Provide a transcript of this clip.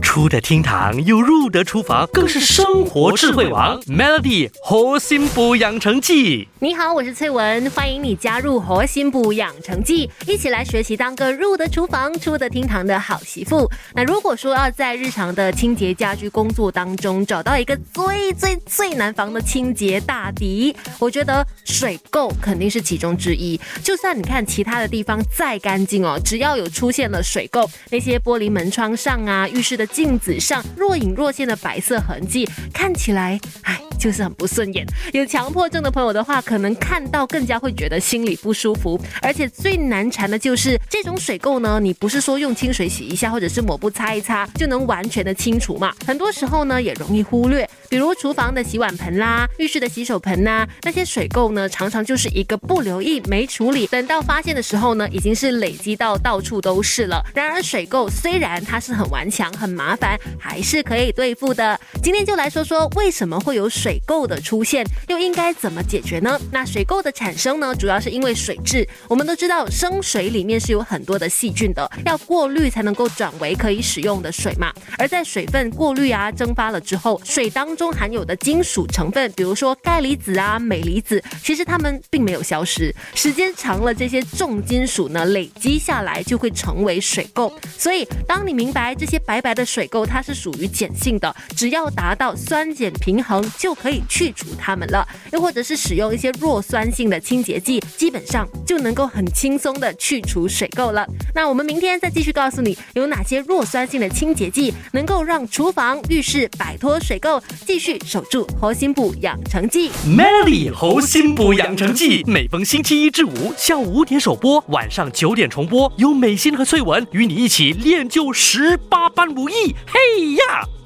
出得厅堂又入得厨房，更是生活智慧王。Melody 活心补养成记，你好，我是翠文，欢迎你加入活心补养成记，一起来学习当个入得厨房、出得厅堂的好媳妇。那如果说要在日常的清洁家居工作当中找到一个最最最难防的清洁大敌，我觉得水垢肯定是其中之一。就算你看其他的地方再干净哦，只要有出现了水垢，那些玻璃门窗上啊、浴室的镜子上若隐若现的白色痕迹，看起来，唉，就是很不顺眼。有强迫症的朋友的话，可能看到更加会觉得心里不舒服。而且最难缠的就是这种水垢呢，你不是说用清水洗一下，或者是抹布擦一擦就能完全的清除嘛？很多时候呢，也容易忽略。比如厨房的洗碗盆啦、浴室的洗手盆呐，那些水垢呢，常常就是一个不留意、没处理，等到发现的时候呢，已经是累积到到处都是了。然而水垢虽然它是很顽强、很麻烦，还是可以对付的。今天就来说说为什么会有水水垢的出现，又应该怎么解决呢？那水垢的产生呢，主要是因为水质。我们都知道生水里面是有很多的细菌的，要过滤才能够转为可以使用的水嘛。而在水分过滤啊蒸发了之后，水当中含有的金属成分，比如说钙离子啊、镁离子，其实它们并没有消失。时间长了，这些重金属呢累积下来，就会成为水垢。所以，当你明白这些白白的水垢它是属于碱性的，只要达到酸碱平衡，就可以去除它们了。又或者是使用一些弱酸性的清洁剂，基本上就能够很轻松的去除水垢了。那我们明天再继续告诉你有哪些弱酸性的清洁剂能够让厨房、浴室摆脱水垢。继续守住活心补养成记，Melody 活心补养成记，每逢星期一至五下午五点首播，晚上九点重播，由美心和翠文与你一起练就十八般武艺。嘿呀！